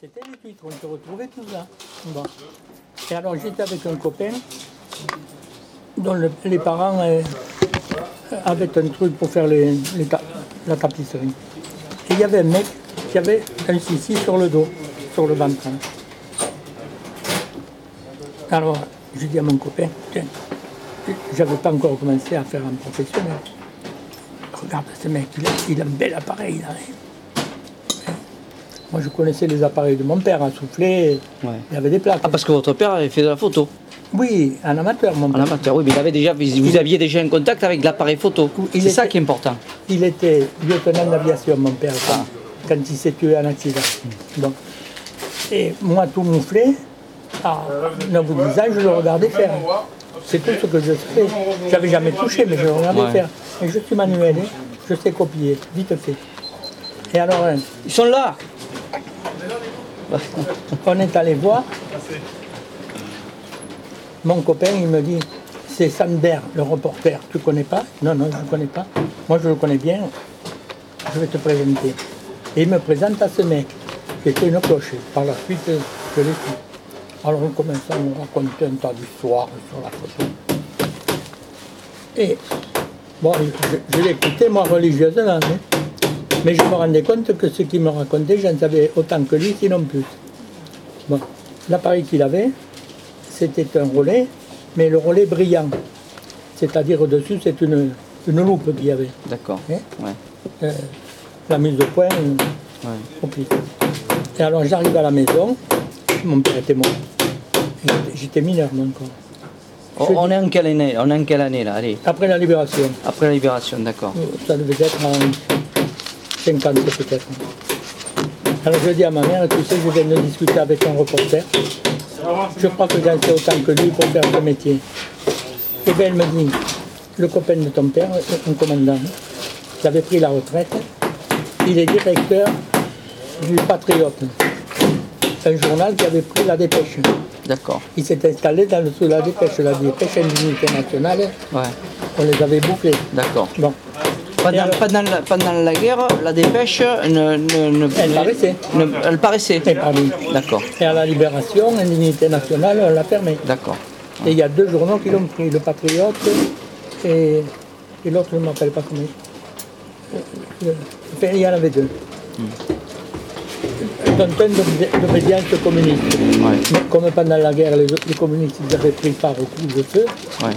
C'était les huîtres, on se retrouvait ça. Bon. Et alors j'étais avec un copain dont le- les parents euh, avaient un truc pour faire la tapisserie. Et il y avait un mec qui avait un sissi sur le dos, sur le ventre. Alors, je dis à mon copain, tiens, j'avais pas encore commencé à faire un professionnel. Regarde ce mec, il a, un bel appareil. Là. Moi, je connaissais les appareils de mon père à souffler. Ouais. Il y avait des plaques. Ah, parce que votre père avait fait de la photo Oui, un amateur, mon en père. amateur. Oui, mais il avait déjà, vous aviez déjà un contact avec l'appareil photo. C'est ça qui est important. Il était lieutenant d'aviation, mon père, quand, quand il s'est tué en accident. Donc, et moi, tout mouflé, à 9 ou 10 ans, je le regardais faire. C'est tout ce que je fais. J'avais jamais touché, mais je le regardais Ouais. faire. Et je suis manuel, je sais copier, vite fait. Et alors, hein, Ils sont là on est allé voir. Mon copain, il me dit, c'est Sander, le reporter. Tu connais pas? Non, non, je ne connais pas. Moi, je le connais bien. Je vais te présenter. Et il me présente à ce mec, qui était une cloche. Par la suite, je l'ai su. Alors, on commence à nous raconter un tas d'histoires sur la photo. Et, bon, je, je l'écoutais, moi, religieusement. hein. Mais je me rendais compte que ce qu'il me racontait, j'en savais autant que lui, sinon plus. Bon, l'appareil qu'il avait, c'était un relais, mais le relais brillant. C'est-à-dire au-dessus, c'est une, une loupe qu'il y avait. D'accord. Hein Ouais. Euh, la mise au point, euh, Ouais. compliqué. Et alors j'arrive à la maison, mon père était mort. J'étais mineur moi encore. Oh, on est en quelle année On est en quelle année là? Allez, Après la libération, après la libération, d'accord. ça devait être en 50 peut-être. Alors je dis à ma mère, tu sais, je viens de discuter avec un reporter. Je crois que j'en sais autant que lui pour faire ce métier. Et bien elle me dit, le copain de ton père, un commandant, qui avait pris la retraite, il est directeur du Patriote, un journal qui avait pris la dépêche. D'accord. Il s'est installé dans le, sous la dépêche, la dépêche Indignité nationale, Ouais. on les avait bouclés. D'accord. Bon, Pendant, la, pendant la guerre, la dépêche ne, ne, ne- Elle paraissait. ne- elle paraissait. D'accord. Et à la libération, Indignité nationale, on l'a fermé. D'accord. Et il y a deux journaux qui l'ont pris, le Patriote et, et l'autre, je ne m'appelle pas comment. il- le- Enfin, il y en avait deux. D'un ton d'obé- d'obédience communiste. Ouais. Mais comme pendant la guerre, les, les communistes ils avaient pris part au coup de feu, Ouais.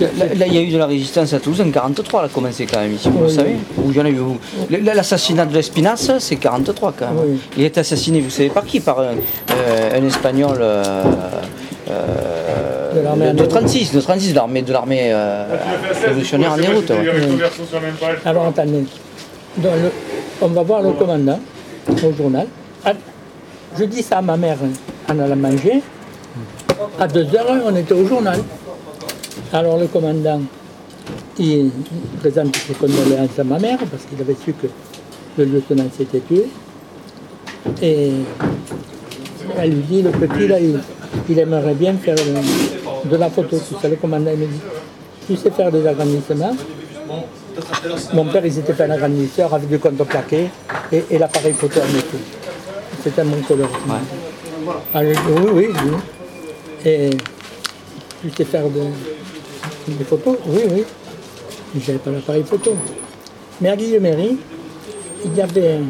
Là, là, il y a eu de la résistance à Toulouse en 43, elle a commencé quand même ici, vous Oui. savez. Ou il y en a eu. Le- L'assassinat de l'Espinasse, c'est 43 quand même. Oui. Il est assassiné, vous savez par qui? Par un, euh, un Espagnol euh, euh, De l'armée de, en de déroute. 36, de 36, de l'armée de l'armée euh, révolutionnaire en déroute. ouais. Alors attendez, Donc, le- on va voir le commandant au journal. Ah, Je dis ça à ma mère en allant manger. À deux heures, on était au journal. Alors le commandant, il présente ses condoléances à ma mère parce qu'il avait su que le lieutenant s'était tué. Et elle lui dit, le petit là, il, il aimerait bien faire de, de la photo, tout ça. Le commandant il me dit, tu sais faire des agrandissements mon père, il s'était fait un agrandisseur avec du contreplaqué et, et l'appareil photo en métier. C'était mon j'ai dit, oui, oui, oui. Et tu sais faire de- des photos? Oui, oui. J'avais pas l'appareil photo. Mais à Guillemery, il y avait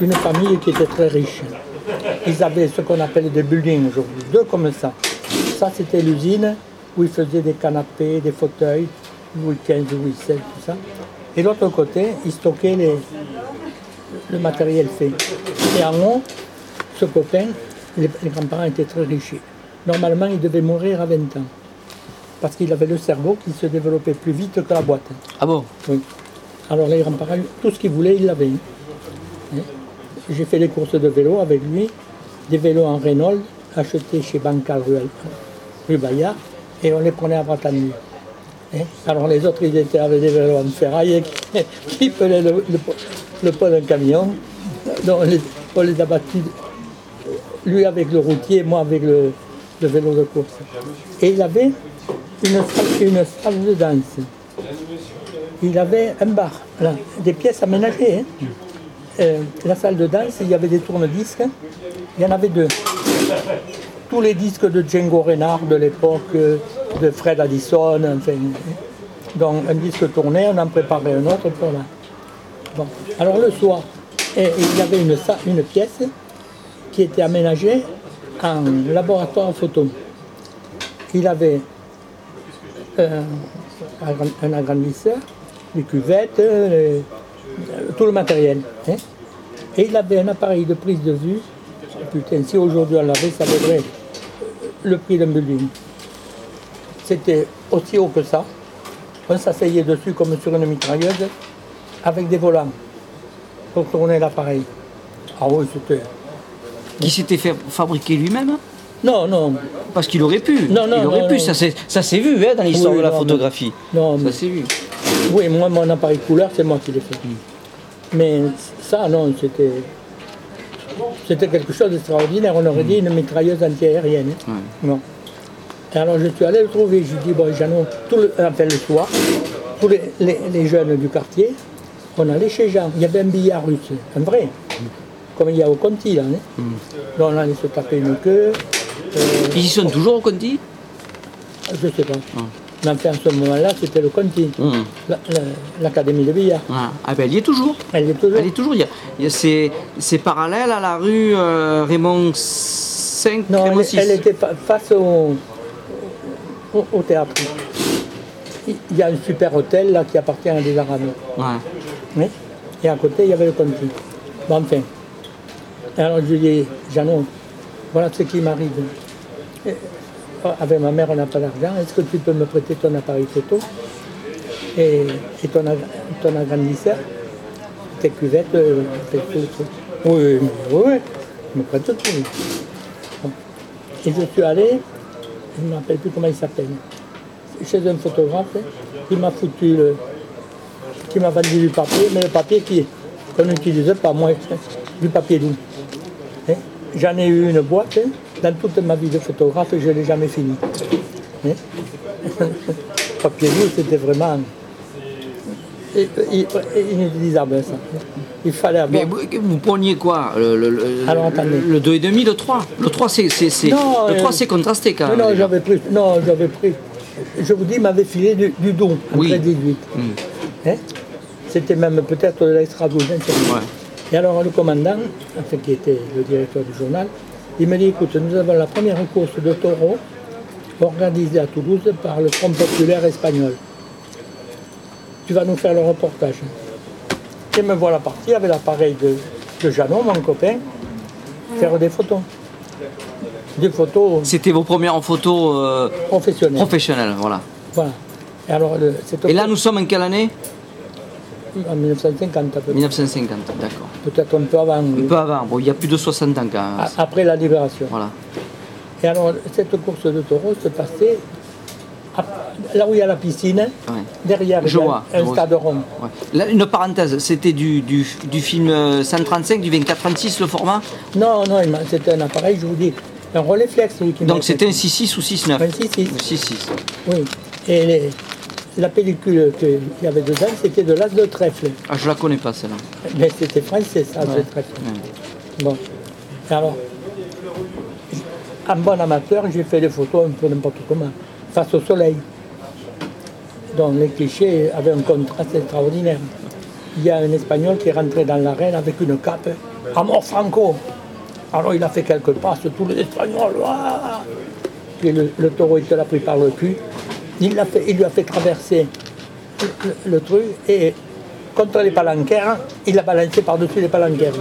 une famille qui était très riche. Ils avaient ce qu'on appelle des buildings aujourd'hui, deux comme ça. Ça, c'était l'usine où ils faisaient des canapés, des fauteuils, Louis XV, Louis XVI, tout ça. Et l'autre côté, ils stockaient les- le matériel fait. Et en haut, ce copain, les, les grands-parents étaient très riches. Normalement, il devait mourir à 20 ans. Parce qu'il avait le cerveau qui se développait plus vite que la boîte. Ah bon? Oui. Alors les grands-parents, tout ce qu'ils voulaient, ils l'avaient. Hein? J'ai fait des courses de vélo avec lui, des vélos en Renault, achetés chez Bancal rue, rue Bayard, et on les prenait à Bretagne. Hein? Alors les autres, ils étaient avec des vélos en ferraille qui, prenaient le, le, le poids d'un camion. Donc on les, on les a battus, lui avec le routier, moi avec le, le vélo de course. Et il avait une salle, une salle de danse il avait un bar, là, des pièces aménagées. hein. euh, la salle de danse, il y avait des tourne-disques. Il y en avait deux. Tous les disques de Django Reinhardt de l'époque, euh, de Fred Addison, enfin. Donc un disque tournait, on en préparait un autre pour là. Bon. Alors le soir, et il y avait une, une pièce qui était aménagée en laboratoire photo. Il avait euh, un agrandisseur, des cuvettes, euh, euh, tout le matériel. hein. Et il avait un appareil de prise de vue. Putain, si aujourd'hui on l'avait, ça vaudrait le prix d'un building. C'était aussi haut que ça. On s'asseyait dessus comme sur une mitrailleuse avec des volants pour tourner l'appareil. Ah oui, c'était. Qui s'était fait fabriquer lui-même? Non, non, Parce qu'il aurait pu. Non, non, il aurait non, pu. Ça s'est vu hein, dans l'histoire Oui, de la photographie. non, Ça s'est vu. Oui, moi, mon appareil couleur, c'est moi qui l'ai fait. Mais ça, non, c'était. C'était quelque chose d'extraordinaire. On aurait dit une mitrailleuse antiaérienne. hein. Non. Et alors, je suis allé le trouver. J'ai dit, bon, Jeannot, tout le, enfin, le soir, tous les, les- les jeunes du quartier, on allait chez Jean. Il y avait un billard russe, un vrai, comme il y a au Conti, là. hein. Donc, on allait se taper une queue. Euh, Ils y sont toujours au Conti je sais pas. Mais enfin, à ce moment-là, c'était le Conti, Hum. la- la- l'académie de billard. Ah, ah ben elle y est toujours. Elle est toujours. Elle est toujours. c'est, c'est parallèle à la rue euh, Raymond 5, Non, Raymond elle, 6. elle était fa- face au, au, au théâtre. Il y a un super hôtel là qui appartient à des Arabes. Ouais. Oui. Et à côté, il y avait le Conti. Bon, enfin. Et alors je lui dis, Jeannot, voilà ce qui m'arrive. Oh, Avec ma mère, on n'a pas d'argent. Est-ce que tu peux me prêter ton appareil photo et, ton, ag- ton agrandisseur? Tes cuvettes, euh, tes. Oui, oui, oui. Je me prête tout. Et je suis allé, je ne me rappelle plus comment il s'appelle, chez un photographe, qui m'a foutu le, qui m'a vendu du papier, mais le papier qui qu'on n'utilise pas, moi, du papier doux. Hein? J'en ai eu une boîte, hein. Dans toute ma vie de photographe, je ne l'ai jamais fini. Hein? papier doux, c'était vraiment i- i- inutilisable, ça. Il fallait avoir... Mais vous, vous preniez quoi le, le, le, Alors, le 2,5, le 3 Le 3, c'est, c'est, c'est- Non, le 3, euh, c'est contrasté quand même. non, j'avais pris, non, j'avais pris, je vous dis, il m'avait filé du, du don, Oui. 18. Hein? C'était même peut-être de l'extra 12. hein, Ouais. Et alors le commandant, enfin, qui était le directeur du journal, il me dit, écoute, nous avons la première course de taureau organisée à Toulouse par le Front populaire espagnol. Tu vas nous faire le reportage. Et me voilà parti avec l'appareil de, de mon copain, faire des photos. Des photos C'était vos premières photos euh, professionnelles. professionnelles, voilà. Voilà. Et alors, le- cette Et là, photo- nous sommes en quelle année? En 1950, à peu près. 1950, d'accord. peut-être un peu avant, Un peu avant, bon, il y a plus de 60 ans quand même. a- après la libération. Voilà. Et alors, cette course de taureau se passait là où il y a la piscine, Ouais. derrière il Je y a vois, un stade rond. Ouais. Là, une parenthèse, c'était du, du, du film euh, 135, du 24-36 le format? Non, non, c'était un appareil, je vous dis, un relais flex. Donc c'était un 6-6 ou 6-9 Un 6-6. 6-6. Oui. Et les- la pellicule qu'il y avait dedans, c'était de l'as de trèfle. Ah, je la connais pas celle-là. Mais c'était français, ça, as de trèfle. Bon. Alors, en bon amateur, j'ai fait des photos un peu n'importe comment, face au soleil. Donc les clichés avaient un contraste extraordinaire. Il y a un Espagnol qui est rentré dans l'arène avec une cape, à mort Franco. Alors il a fait quelques passes, tous les Espagnols, Puis le, le taureau, il te l'a pris par le cul. Il, l'a fait, il lui a fait traverser le, truc et contre les palanquères, il l'a balancé par-dessus les palanquères.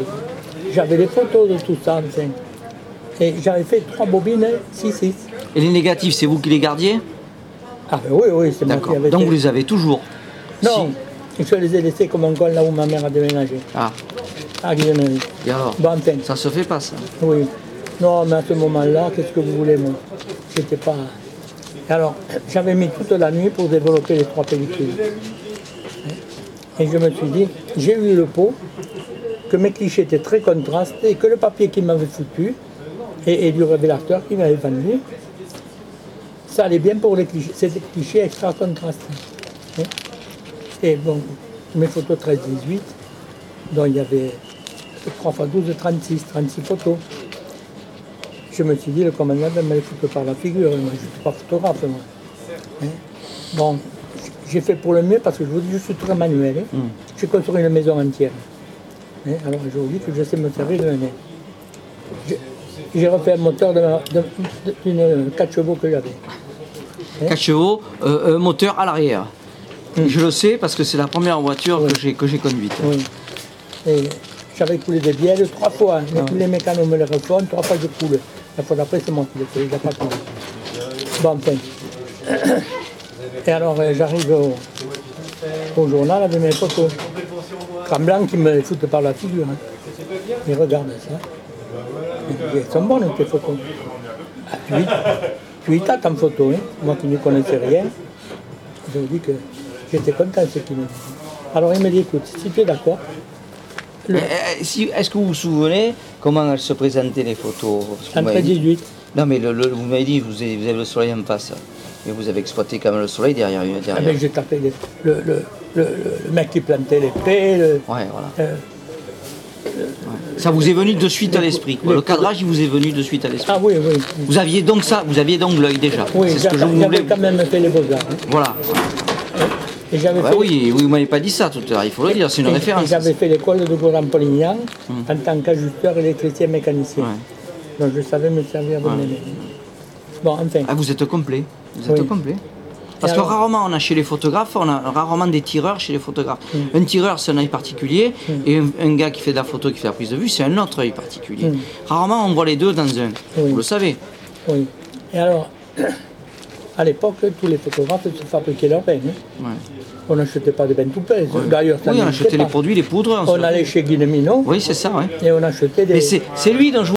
J'avais des photos de tout ça, enfin. Et j'avais fait trois bobines, 6-6. Et les négatifs, c'est vous qui les gardiez? Ah ben oui, oui, c'est moi qui avais Donc fait. vous les avez toujours Non, je les ai laissés comme un col là où ma mère a déménagé. Ah, À Guillemery. et alors? Bon, enfin, Ça se fait pas ça? Oui. Non, mais à ce moment-là, qu'est-ce que vous voulez, moi? J'étais pas... Alors, j'avais mis toute la nuit pour développer les trois pellicules. Et je me suis dit, j'ai eu le pot, que mes clichés étaient très contrastés, que le papier qui m'avait foutu, et, et du révélateur qui m'avait vendu, ça allait bien pour les clichés. C'était des clichés extra contrastés. Et bon, mes photos 13-18, dont il y avait 3 x 12, 36, 36 photos. Je me suis dit, le commandant va me les foutre par la figure. Moi, je ne suis pas photographe, moi. Hein? Bon, j'ai fait pour le mieux parce que je vous dis, je suis très manuel. hein. J'ai construit une maison entière. Hein, Alors, je vous dis que je sais me servir de ma. J'ai- refait un moteur d'une 4 chevaux que j'avais. 4 chevaux, euh, un moteur à l'arrière. Hmm. Je le sais parce que c'est la première voiture Oui. que j'ai conduite. Oui. Et j'avais coulé des bielles trois fois. Tous les mécanos me les refont, trois fois je coule. La fois d'après, c'est moi qui l'ai il n'a pas coulé. Bon, enfin. Et alors, euh, j'arrive au, journal avec mes photos. Tremblant qui me foutent par la figure. hein. Il regarde ça. Il dit, elles sont bonnes tes photos. Ah, tu, y, tu y tâtes en photo, hein. moi qui ne connaissais rien. Je dis que j'étais content de ce qu'il me dit. Alors il me dit, écoute, si tu es d'accord, Eh, eh, Est-ce que vous vous souvenez comment elles se présentaient les photos vous dit- 18, Non mais le- le- vous m'avez dit vous avez, vous avez le soleil en face. Mais vous avez exploité quand même le soleil derrière. ah derrière. ben, j'ai tapé les- le, le, mec qui plantait les prés, le- Ouais, voilà. euh, Ça vous est venu de suite à l'esprit. Le cadrage il vous est venu de suite à l'esprit. ah oui, oui. Vous aviez donc ça, vous aviez donc l'œil déjà. Oui, c'est ce que je j'avais quand même fait les beaux-arts. hein. Voilà. Et j'avais Bah fait, oui, oui, vous m'avez pas dit ça tout à l'heure, il faut le dire, c'est une et- référence. J'avais fait l'école de Grand-Polignan en tant qu'ajusteur électricien mécanicien. Ouais. Donc je savais me servir de mes mains. Bon, enfin, Ah, vous êtes complet. Vous êtes complet. Parce que rarement on a chez les photographes, on a rarement des tireurs chez les photographes. Mm. Un tireur c'est un œil particulier et un, un gars qui fait de la photo, qui fait la prise de vue, c'est un autre œil particulier. Rarement on voit les deux dans un. Oui. Vous le savez. oui. Et alors, à l'époque, tous les photographes se fabriquaient leurs bains. hein. Ouais. On n'achetait pas de bains tout faits. D'ailleurs, Oui, on achetait les produits, les poudres. on se- On allait chez Guinemino Oui, c'est ça, ouais. et on achetait des. Mais c'est lui dont je